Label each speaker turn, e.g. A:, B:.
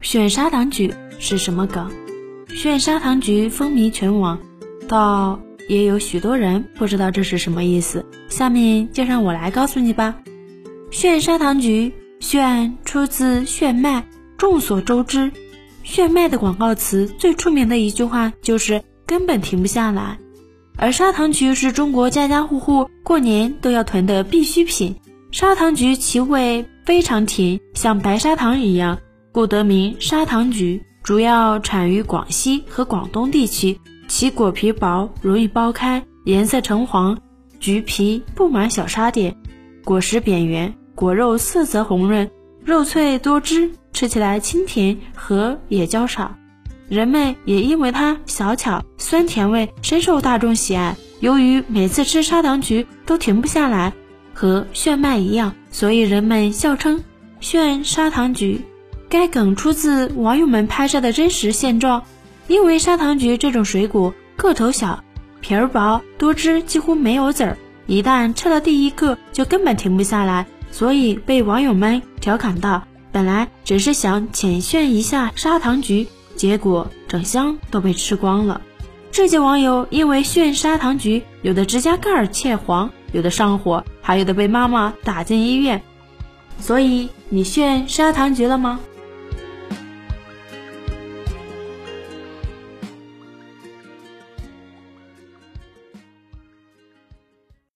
A: 炫砂糖橘是什么梗？炫砂糖橘风靡全网，倒也有许多人不知道这是什么意思。下面就让我来告诉你吧。炫砂糖橘，炫出自炫迈，众所周知，炫迈的广告词最出名的一句话就是根本停不下来。而砂糖橘是中国家家户户过年都要囤的必需品。砂糖橘其味非常甜，像白砂糖一样。故得名砂糖橘，主要产于广西和广东地区。其果皮薄，容易剥开，颜色橙黄，橘皮布满小沙点，果实扁圆，果肉色泽红润，肉脆多汁，吃起来清甜，核也较少。人们也因为它小巧酸甜味深受大众喜爱。由于每次吃砂糖橘都停不下来，和炫迈一样，所以人们笑称炫砂糖橘。该梗出自网友们拍摄的真实现状，因为砂糖橘这种水果个头小，皮儿薄，多汁，几乎没有籽儿，一旦吃了第一个就根本停不下来，所以被网友们调侃道：“本来只是想浅炫一下砂糖橘，结果整箱都被吃光了。”这些网友因为炫砂糖橘，有的指甲盖儿切黄，有的上火，还有的被妈妈打进医院。所以你炫砂糖橘了吗？